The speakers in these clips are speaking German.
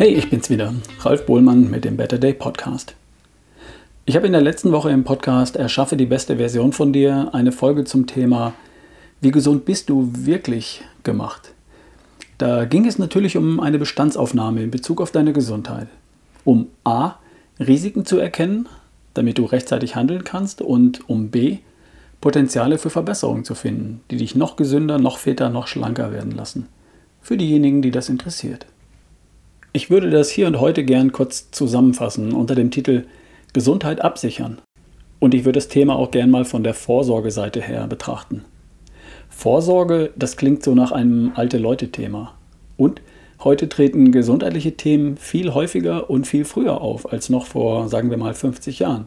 Hey, ich bin's wieder, Ralf Bohlmann mit dem Better Day Podcast. Ich habe in der letzten Woche im Podcast Erschaffe die beste Version von dir eine Folge zum Thema Wie gesund bist du wirklich gemacht. Da ging es natürlich um eine Bestandsaufnahme in Bezug auf deine Gesundheit. Um A. Risiken zu erkennen, damit du rechtzeitig handeln kannst und um B. Potenziale für Verbesserungen zu finden, die dich noch gesünder, noch fitter, noch schlanker werden lassen. Für diejenigen, die das interessiert. Ich würde das hier und heute gern kurz zusammenfassen unter dem Titel Gesundheit absichern. Und ich würde das Thema auch gern mal von der Vorsorgeseite her betrachten. Vorsorge, das klingt so nach einem alte Leute-Thema. Und heute treten gesundheitliche Themen viel häufiger und viel früher auf als noch vor, sagen wir mal, 50 Jahren.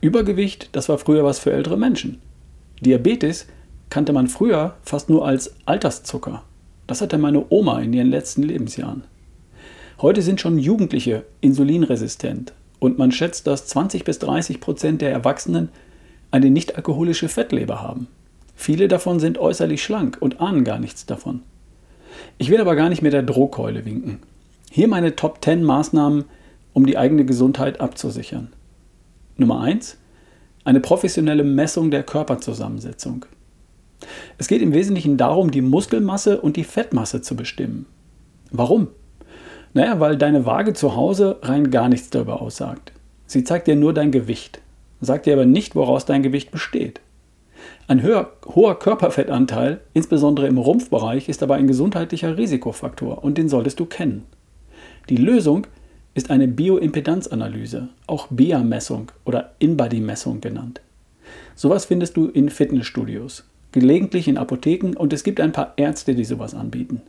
Übergewicht, das war früher was für ältere Menschen. Diabetes kannte man früher fast nur als Alterszucker. Das hatte meine Oma in ihren letzten Lebensjahren. Heute sind schon Jugendliche insulinresistent und man schätzt, dass 20 bis 30 Prozent der Erwachsenen eine nicht-alkoholische Fettleber haben. Viele davon sind äußerlich schlank und ahnen gar nichts davon. Ich will aber gar nicht mit der Drohkeule winken. Hier meine Top 10 Maßnahmen, um die eigene Gesundheit abzusichern. Nummer 1. Eine professionelle Messung der Körperzusammensetzung. Es geht im Wesentlichen darum, die Muskelmasse und die Fettmasse zu bestimmen. Warum? Naja, weil deine Waage zu Hause rein gar nichts darüber aussagt. Sie zeigt dir nur dein Gewicht, sagt dir aber nicht, woraus dein Gewicht besteht. Ein höher, hoher Körperfettanteil, insbesondere im Rumpfbereich, ist aber ein gesundheitlicher Risikofaktor und den solltest du kennen. Die Lösung ist eine Bioimpedanzanalyse, auch BIA-Messung oder In-Body-Messung genannt. Sowas findest du in Fitnessstudios, gelegentlich in Apotheken und es gibt ein paar Ärzte, die sowas anbieten.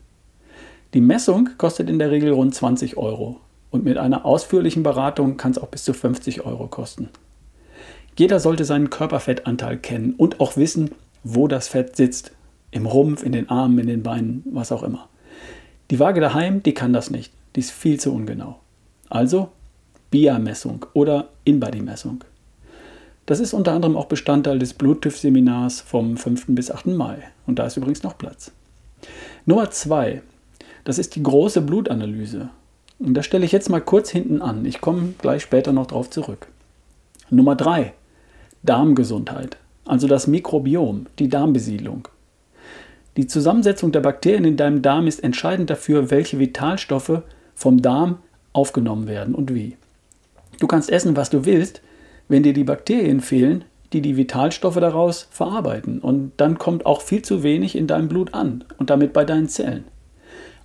Die Messung kostet in der Regel rund 20 Euro und mit einer ausführlichen Beratung kann es auch bis zu 50 Euro kosten. Jeder sollte seinen Körperfettanteil kennen und auch wissen, wo das Fett sitzt. Im Rumpf, in den Armen, in den Beinen, was auch immer. Die Waage daheim, die kann das nicht. Die ist viel zu ungenau. Also BIA-Messung oder In-Body-Messung. Das ist unter anderem auch Bestandteil des Bluttüff-Seminars vom 5. bis 8. Mai. Und da ist übrigens noch Platz. Nummer 2. Das ist die große Blutanalyse. Und das stelle ich jetzt mal kurz hinten an. Ich komme gleich später noch darauf zurück. Nummer 3. Darmgesundheit. Also das Mikrobiom, die Darmbesiedlung. Die Zusammensetzung der Bakterien in deinem Darm ist entscheidend dafür, welche Vitalstoffe vom Darm aufgenommen werden und wie. Du kannst essen, was du willst, wenn dir die Bakterien fehlen, die die Vitalstoffe daraus verarbeiten. Und dann kommt auch viel zu wenig in deinem Blut an und damit bei deinen Zellen.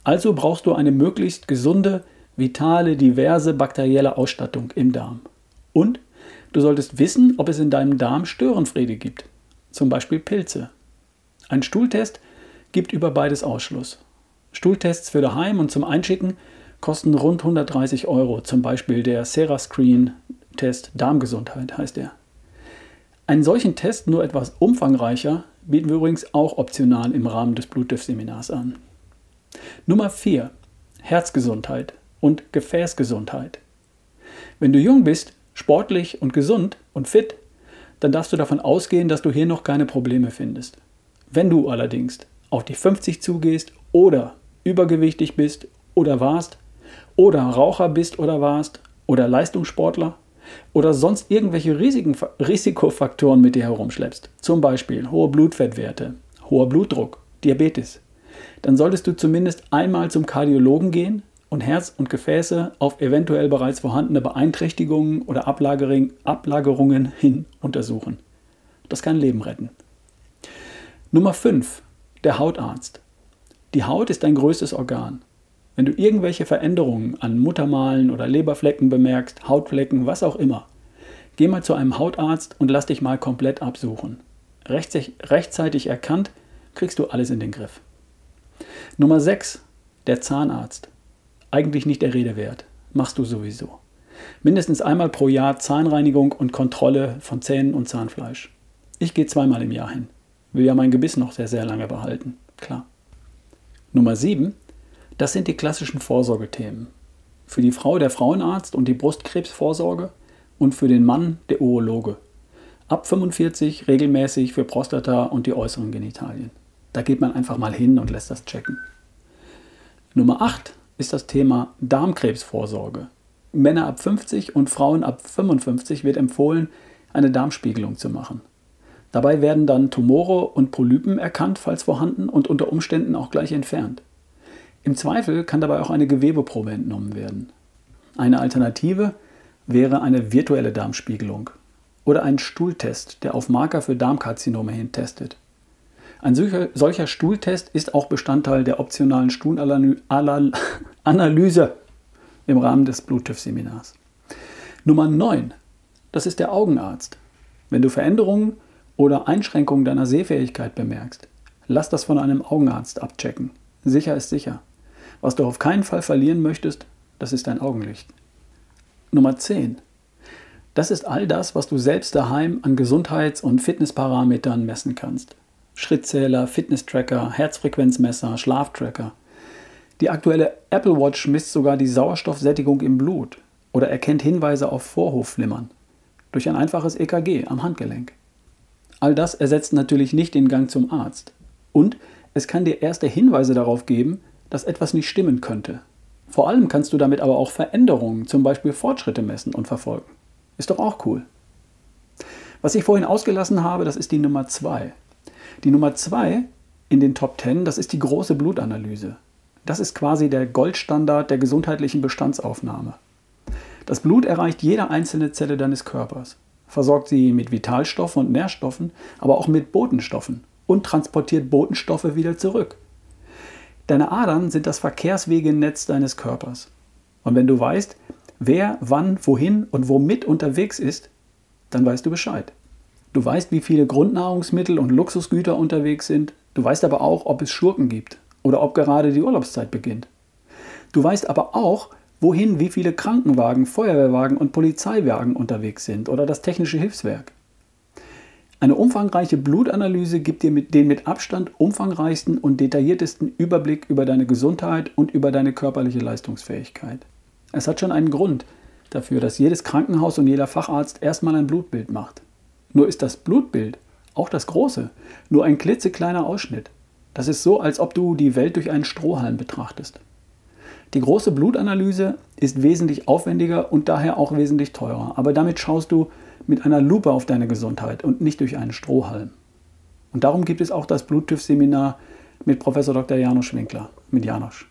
Also brauchst du eine möglichst gesunde, vitale, diverse bakterielle Ausstattung im Darm. Und du solltest wissen, ob es in deinem Darm Störenfriede gibt, zum Beispiel Pilze. Ein Stuhltest gibt über beides Ausschluss. Stuhltests für daheim und zum Einschicken kosten rund 130 Euro, zum Beispiel der Serascreen-Test Darmgesundheit heißt er. Einen solchen Test, nur etwas umfangreicher, bieten wir übrigens auch optional im Rahmen des Blutdüff-Seminars an. Nummer 4. Herzgesundheit und Gefäßgesundheit. Wenn du jung bist, sportlich und gesund und fit, dann darfst du davon ausgehen, dass du hier noch keine Probleme findest. Wenn du allerdings auf die 50 zugehst oder übergewichtig bist oder warst oder Raucher bist oder warst oder Leistungssportler oder sonst irgendwelche Risiken, Risikofaktoren mit dir herumschleppst, zum Beispiel hohe Blutfettwerte, hoher Blutdruck, Diabetes, dann solltest du zumindest einmal zum Kardiologen gehen und Herz und Gefäße auf eventuell bereits vorhandene Beeinträchtigungen oder Ablagerungen hin untersuchen. Das kann Leben retten. Nummer 5. Der Hautarzt. Die Haut ist dein größtes Organ. Wenn du irgendwelche Veränderungen an Muttermalen oder Leberflecken bemerkst, Hautflecken, was auch immer, geh mal zu einem Hautarzt und lass dich mal komplett absuchen. Rechtzeitig erkannt, kriegst du alles in den Griff. Nummer 6. Der Zahnarzt. Eigentlich nicht der Rede wert. Machst du sowieso. Mindestens einmal pro Jahr Zahnreinigung und Kontrolle von Zähnen und Zahnfleisch. Ich gehe zweimal im Jahr hin. Will ja mein Gebiss noch sehr, sehr lange behalten. Klar. Nummer 7. Das sind die klassischen Vorsorgethemen. Für die Frau der Frauenarzt und die Brustkrebsvorsorge und für den Mann der Urologe. Ab 45 regelmäßig für Prostata und die äußeren Genitalien. Da geht man einfach mal hin und lässt das checken. Nummer 8, ist das Thema Darmkrebsvorsorge. Männer ab 50 und Frauen ab 55 wird empfohlen, eine Darmspiegelung zu machen. Dabei werden dann Tumore und Polypen erkannt, falls vorhanden, und unter Umständen auch gleich entfernt. Im Zweifel kann dabei auch eine Gewebeprobe entnommen werden. Eine Alternative wäre eine virtuelle Darmspiegelung oder ein Stuhltest, der auf Marker für Darmkarzinome hin testet. Ein solcher, solcher Stuhltest ist auch Bestandteil der optionalen Stuhlanalyse im Rahmen des Bluttüff-Seminars. Nummer 9, das ist der Augenarzt. Wenn du Veränderungen oder Einschränkungen deiner Sehfähigkeit bemerkst, lass das von einem Augenarzt abchecken. Sicher ist sicher. Was du auf keinen Fall verlieren möchtest, das ist dein Augenlicht. Nummer 10. Das ist all das, was du selbst daheim an Gesundheits- und Fitnessparametern messen kannst. Schrittzähler, Fitnesstracker, Herzfrequenzmesser, Schlaftracker. Die aktuelle Apple Watch misst sogar die Sauerstoffsättigung im Blut oder erkennt Hinweise auf Vorhofflimmern durch ein einfaches EKG am Handgelenk. All das ersetzt natürlich nicht den Gang zum Arzt. Und es kann dir erste Hinweise darauf geben, dass etwas nicht stimmen könnte. Vor allem kannst du damit aber auch Veränderungen, zum Beispiel Fortschritte messen und verfolgen. Ist doch auch cool. Was ich vorhin ausgelassen habe, das ist die Nummer 2. Die Nummer 2 in den Top 10, das ist die große Blutanalyse. Das ist quasi der Goldstandard der gesundheitlichen Bestandsaufnahme. Das Blut erreicht jede einzelne Zelle deines Körpers, versorgt sie mit Vitalstoffen und Nährstoffen, aber auch mit Botenstoffen und transportiert Botenstoffe wieder zurück. Deine Adern sind das Verkehrswegenetz deines Körpers. Und wenn du weißt, wer wann, wohin und womit unterwegs ist, dann weißt du Bescheid. Du weißt, wie viele Grundnahrungsmittel und Luxusgüter unterwegs sind. Du weißt aber auch, ob es Schurken gibt oder ob gerade die Urlaubszeit beginnt. Du weißt aber auch, wohin wie viele Krankenwagen, Feuerwehrwagen und Polizeiwagen unterwegs sind oder das technische Hilfswerk. Eine umfangreiche Blutanalyse gibt dir mit den mit Abstand umfangreichsten und detailliertesten Überblick über deine Gesundheit und über deine körperliche Leistungsfähigkeit. Es hat schon einen Grund dafür, dass jedes Krankenhaus und jeder Facharzt erstmal ein Blutbild macht. Nur ist das Blutbild, auch das große, nur ein klitzekleiner Ausschnitt. Das ist so, als ob du die Welt durch einen Strohhalm betrachtest. Die große Blutanalyse ist wesentlich aufwendiger und daher auch wesentlich teurer, aber damit schaust du mit einer Lupe auf deine Gesundheit und nicht durch einen Strohhalm. Und darum gibt es auch das Bluttüff-Seminar mit Professor Dr. Janosch Winkler, mit Janosch.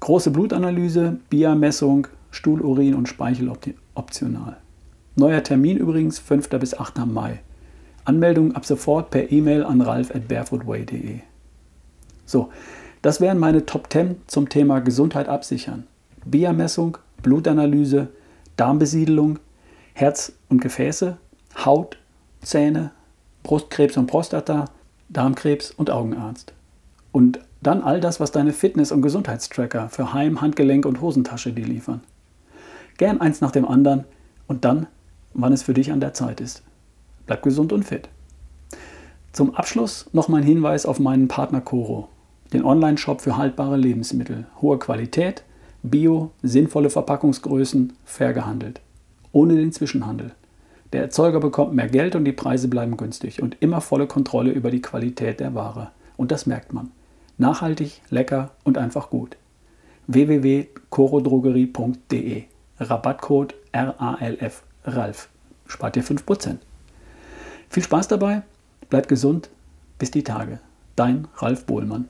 Große Blutanalyse, Biermessung, Stuhl, Urin und Speichel optional. Neuer Termin übrigens 5. bis 8. Mai. Anmeldung ab sofort per E-Mail an ralf at barefootway.de. So, das wären meine Top 10 zum Thema Gesundheit absichern. Biermessung, Blutanalyse, Darmbesiedelung, Herz und Gefäße, Haut, Zähne, Brustkrebs und Prostata, Darmkrebs und Augenarzt. Und dann all das, was deine Fitness- und Gesundheitstracker für Heim, Handgelenk und Hosentasche dir liefern. Gern eins nach dem anderen und dann, wann es für dich an der Zeit ist. Bleib gesund und fit. Zum Abschluss noch mein Hinweis auf meinen Partner Coro den Online-Shop für haltbare Lebensmittel. Hohe Qualität, Bio, sinnvolle Verpackungsgrößen, fair gehandelt. Ohne den Zwischenhandel. Der Erzeuger bekommt mehr Geld und die Preise bleiben günstig und immer volle Kontrolle über die Qualität der Ware. Und das merkt man. Nachhaltig, lecker und einfach gut. www.corodrogerie.de Rabattcode RALF RALF. Spart ihr 5%. Viel Spaß dabei, bleibt gesund, bis die Tage. Dein Ralf Bohlmann.